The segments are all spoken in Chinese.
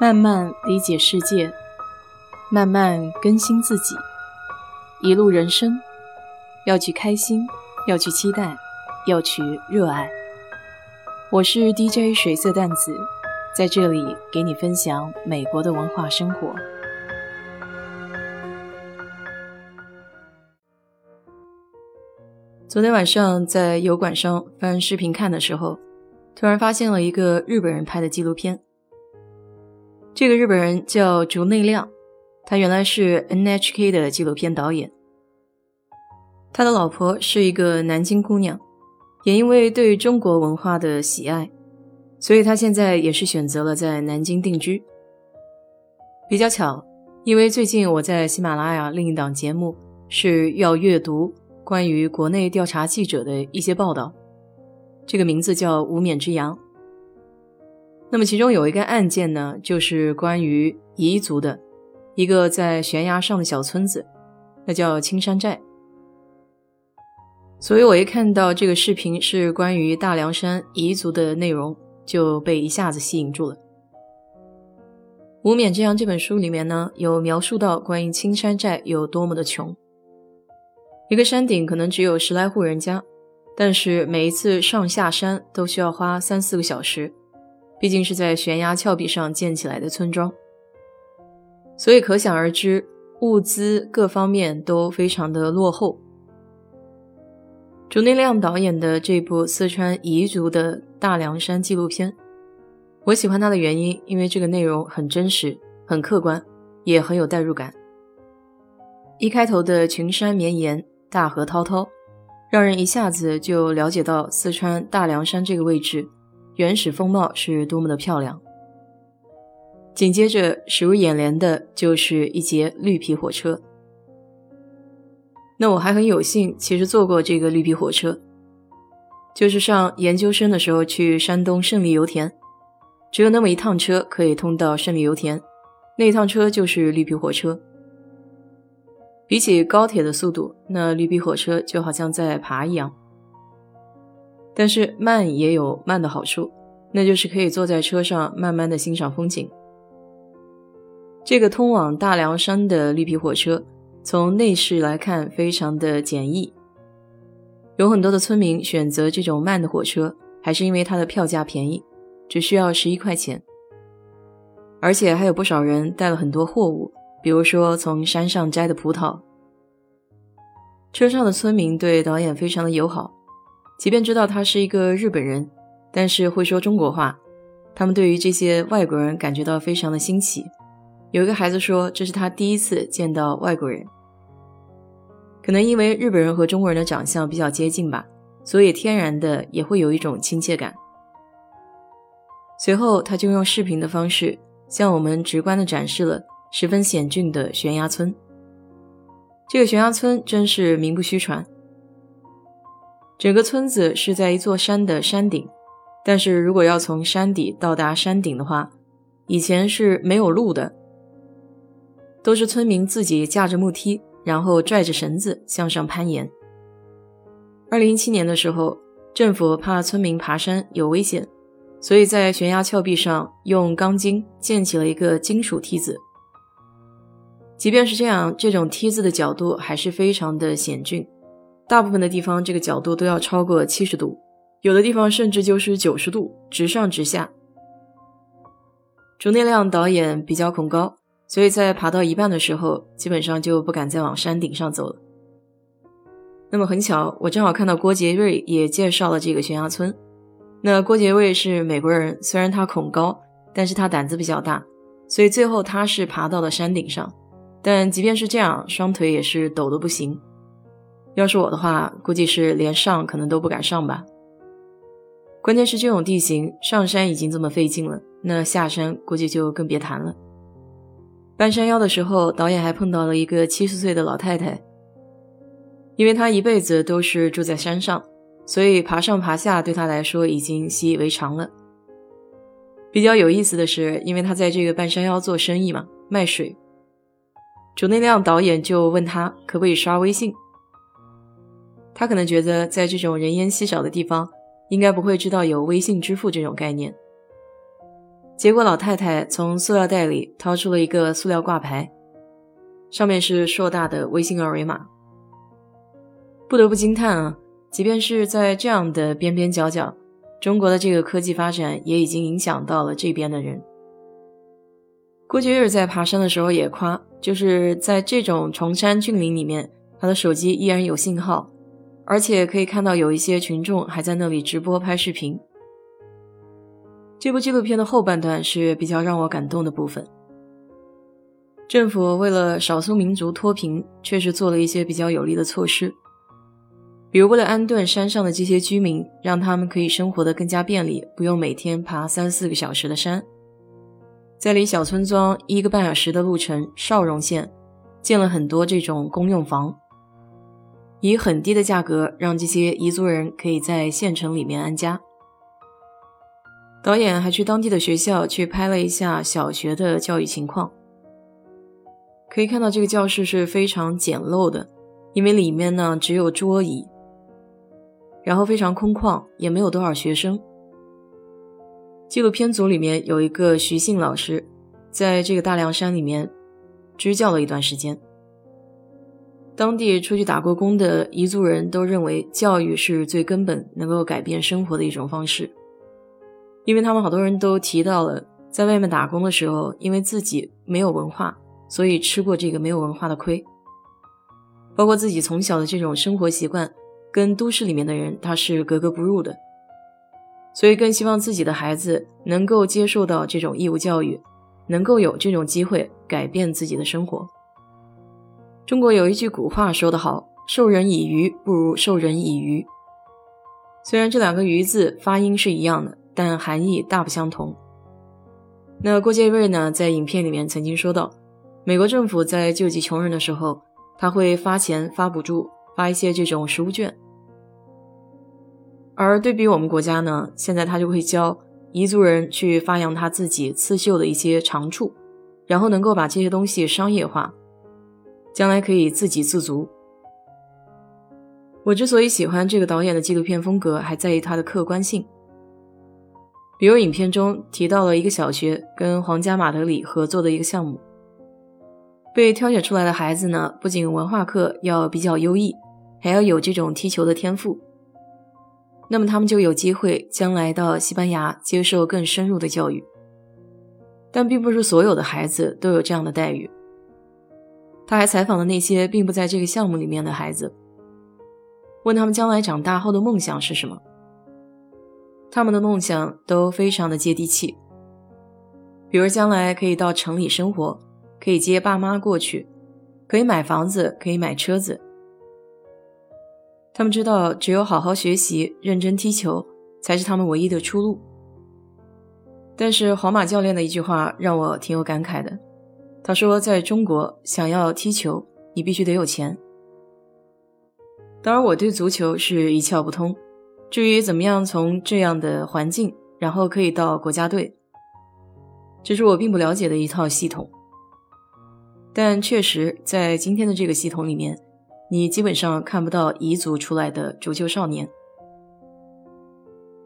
慢慢理解世界，慢慢更新自己。一路人生，要去开心，要去期待，要去热爱。我是 DJ 水色淡子，在这里给你分享美国的文化生活。昨天晚上在油管上翻视频看的时候，突然发现了一个日本人拍的纪录片。这个日本人叫竹内亮，他原来是 NHK 的纪录片导演。他的老婆是一个南京姑娘，也因为对中国文化的喜爱，所以他现在也是选择了在南京定居。比较巧，因为最近我在喜马拉雅另一档节目是要阅读关于国内调查记者的一些报道，这个名字叫《无冕之阳》。那么其中有一个案件呢，就是关于彝族的一个在悬崖上的小村子，那叫青山寨。所以我一看到这个视频是关于大凉山彝族的内容，就被一下子吸引住了。《无冕之阳》这本书里面呢，有描述到关于青山寨有多么的穷，一个山顶可能只有十来户人家，但是每一次上下山都需要花三四个小时。毕竟是在悬崖峭壁上建起来的村庄，所以可想而知，物资各方面都非常的落后。竹内亮导演的这部四川彝族的大凉山纪录片，我喜欢它的原因，因为这个内容很真实、很客观，也很有代入感。一开头的群山绵延、大河滔滔，让人一下子就了解到四川大凉山这个位置。原始风貌是多么的漂亮。紧接着驶入眼帘的就是一节绿皮火车。那我还很有幸，其实坐过这个绿皮火车，就是上研究生的时候去山东胜利油田，只有那么一趟车可以通到胜利油田，那一趟车就是绿皮火车。比起高铁的速度，那绿皮火车就好像在爬一样。但是慢也有慢的好处，那就是可以坐在车上慢慢的欣赏风景。这个通往大凉山的绿皮火车，从内饰来看非常的简易。有很多的村民选择这种慢的火车，还是因为它的票价便宜，只需要十一块钱。而且还有不少人带了很多货物，比如说从山上摘的葡萄。车上的村民对导演非常的友好。即便知道他是一个日本人，但是会说中国话，他们对于这些外国人感觉到非常的新奇。有一个孩子说，这是他第一次见到外国人。可能因为日本人和中国人的长相比较接近吧，所以天然的也会有一种亲切感。随后，他就用视频的方式向我们直观的展示了十分险峻的悬崖村。这个悬崖村真是名不虚传。整个村子是在一座山的山顶，但是如果要从山底到达山顶的话，以前是没有路的，都是村民自己架着木梯，然后拽着绳子向上攀岩。二零一七年的时候，政府怕村民爬山有危险，所以在悬崖峭壁上用钢筋建起了一个金属梯子。即便是这样，这种梯子的角度还是非常的险峻。大部分的地方，这个角度都要超过七十度，有的地方甚至就是九十度，直上直下。竹内亮导演比较恐高，所以在爬到一半的时候，基本上就不敢再往山顶上走了。那么很巧，我正好看到郭杰瑞也介绍了这个悬崖村。那郭杰瑞是美国人，虽然他恐高，但是他胆子比较大，所以最后他是爬到了山顶上。但即便是这样，双腿也是抖得不行。要是我的话，估计是连上可能都不敢上吧。关键是这种地形，上山已经这么费劲了，那下山估计就更别谈了。半山腰的时候，导演还碰到了一个七十岁的老太太，因为她一辈子都是住在山上，所以爬上爬下对她来说已经习以为常了。比较有意思的是，因为她在这个半山腰做生意嘛，卖水。主内亮导演就问他可不可以刷微信。他可能觉得，在这种人烟稀少的地方，应该不会知道有微信支付这种概念。结果老太太从塑料袋里掏出了一个塑料挂牌，上面是硕大的微信二维码。不得不惊叹啊！即便是在这样的边边角角，中国的这个科技发展也已经影响到了这边的人。郭杰日在爬山的时候也夸，就是在这种崇山峻岭里面，他的手机依然有信号，而且可以看到有一些群众还在那里直播拍视频。这部纪录片的后半段是比较让我感动的部分。政府为了少数民族脱贫，确实做了一些比较有利的措施。比如，为了安顿山上的这些居民，让他们可以生活的更加便利，不用每天爬三四个小时的山，在离小村庄一个半小时的路程邵荣县，建了很多这种公用房，以很低的价格让这些彝族人可以在县城里面安家。导演还去当地的学校去拍了一下小学的教育情况，可以看到这个教室是非常简陋的，因为里面呢只有桌椅。然后非常空旷，也没有多少学生。纪录片组里面有一个徐姓老师，在这个大凉山里面支教了一段时间。当地出去打过工的彝族人都认为，教育是最根本能够改变生活的一种方式，因为他们好多人都提到了，在外面打工的时候，因为自己没有文化，所以吃过这个没有文化的亏，包括自己从小的这种生活习惯。跟都市里面的人他是格格不入的，所以更希望自己的孩子能够接受到这种义务教育，能够有这种机会改变自己的生活。中国有一句古话说得好：“授人以鱼，不如授人以渔。”虽然这两个“鱼”字发音是一样的，但含义大不相同。那郭杰瑞呢，在影片里面曾经说到，美国政府在救济穷人的时候，他会发钱发补助。发一些这种食物券，而对比我们国家呢，现在他就会教彝族人去发扬他自己刺绣的一些长处，然后能够把这些东西商业化，将来可以自给自足。我之所以喜欢这个导演的纪录片风格，还在于它的客观性。比如影片中提到了一个小学跟皇家马德里合作的一个项目。被挑选出来的孩子呢，不仅文化课要比较优异，还要有这种踢球的天赋。那么他们就有机会将来到西班牙接受更深入的教育。但并不是所有的孩子都有这样的待遇。他还采访了那些并不在这个项目里面的孩子，问他们将来长大后的梦想是什么。他们的梦想都非常的接地气，比如将来可以到城里生活。可以接爸妈过去，可以买房子，可以买车子。他们知道，只有好好学习、认真踢球，才是他们唯一的出路。但是，皇马教练的一句话让我挺有感慨的。他说：“在中国，想要踢球，你必须得有钱。”当然，我对足球是一窍不通。至于怎么样从这样的环境，然后可以到国家队，这是我并不了解的一套系统。但确实，在今天的这个系统里面，你基本上看不到彝族出来的足球少年。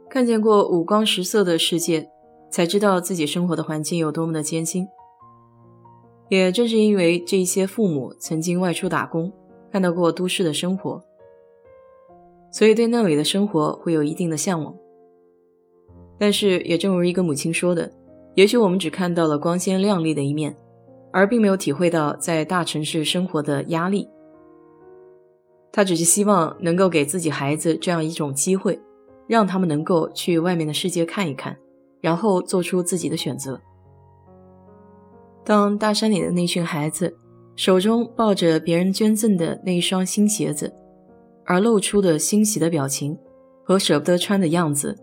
看见过五光十色的世界，才知道自己生活的环境有多么的艰辛。也正是因为这些父母曾经外出打工，看到过都市的生活，所以对那里的生活会有一定的向往。但是，也正如一个母亲说的，也许我们只看到了光鲜亮丽的一面。而并没有体会到在大城市生活的压力，他只是希望能够给自己孩子这样一种机会，让他们能够去外面的世界看一看，然后做出自己的选择。当大山里的那群孩子手中抱着别人捐赠的那一双新鞋子，而露出的欣喜的表情和舍不得穿的样子，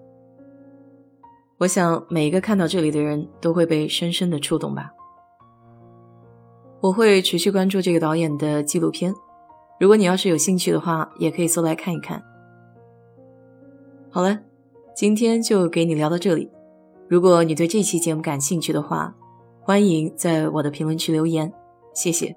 我想每一个看到这里的人都会被深深的触动吧。我会持续关注这个导演的纪录片，如果你要是有兴趣的话，也可以搜来看一看。好了，今天就给你聊到这里。如果你对这期节目感兴趣的话，欢迎在我的评论区留言，谢谢。